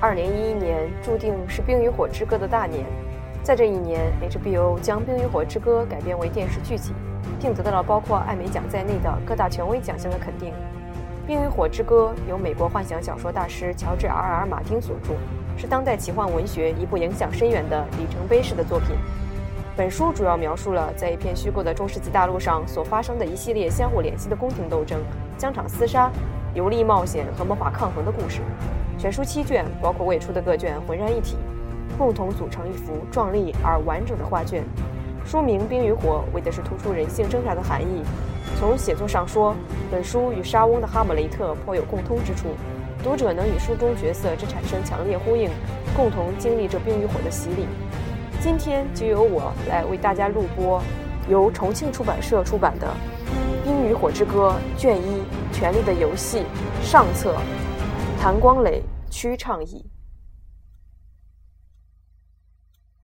二零一一年注定是《冰与火之歌》的大年。在这一年，HBO 将《冰与火之歌》改编为电视剧集，并得到了包括艾美奖在内的各大权威奖项的肯定。《冰与火之歌》由美国幻想小说大师乔治 ·R·R· 马丁所著，是当代奇幻文学一部影响深远的里程碑式的作品。本书主要描述了在一片虚构的中世纪大陆上所发生的一系列相互联系的宫廷斗争、疆场厮杀、游历冒险和魔法抗衡的故事。全书七卷，包括未出的各卷，浑然一体，共同组成一幅壮丽而完整的画卷。书名《冰与火》为的是突出人性挣扎的含义。从写作上说，本书与莎翁的《哈姆雷特》颇有共通之处，读者能与书中角色之产生强烈呼应，共同经历这冰与火的洗礼。今天就由我来为大家录播，由重庆出版社出版的《与火之歌》卷一《权力的游戏》上册，谭光磊、曲畅译。